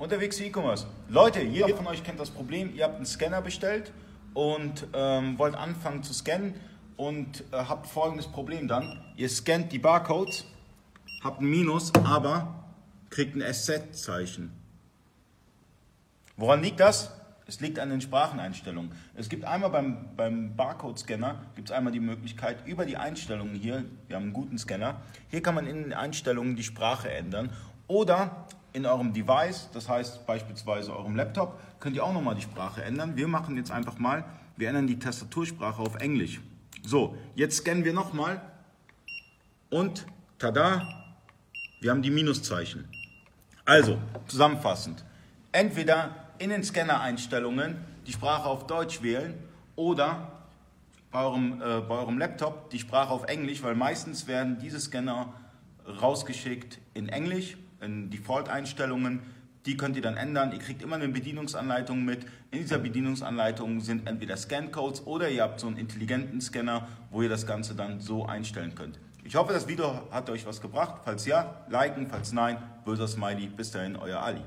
Unterwegs E-Commerce. Leute, jeder von euch kennt das Problem, ihr habt einen Scanner bestellt und ähm, wollt anfangen zu scannen und äh, habt folgendes Problem dann. Ihr scannt die Barcodes, habt ein Minus, aber kriegt ein SZ-Zeichen. Woran liegt das? Es liegt an den Spracheneinstellungen. Es gibt einmal beim, beim Barcode-Scanner gibt es einmal die Möglichkeit, über die Einstellungen hier, wir haben einen guten Scanner, hier kann man in den Einstellungen die Sprache ändern. Oder in eurem Device, das heißt beispielsweise eurem Laptop, könnt ihr auch nochmal die Sprache ändern. Wir machen jetzt einfach mal, wir ändern die Tastatursprache auf Englisch. So, jetzt scannen wir nochmal und tada, wir haben die Minuszeichen. Also, zusammenfassend, entweder in den Scanner-Einstellungen die Sprache auf Deutsch wählen oder bei eurem, äh, bei eurem Laptop die Sprache auf Englisch, weil meistens werden diese Scanner rausgeschickt in Englisch, in Default-Einstellungen. Die könnt ihr dann ändern. Ihr kriegt immer eine Bedienungsanleitung mit. In dieser Bedienungsanleitung sind entweder Scan-Codes oder ihr habt so einen intelligenten Scanner, wo ihr das Ganze dann so einstellen könnt. Ich hoffe, das Video hat euch was gebracht. Falls ja, liken, falls nein, böser Smiley. Bis dahin, euer Ali.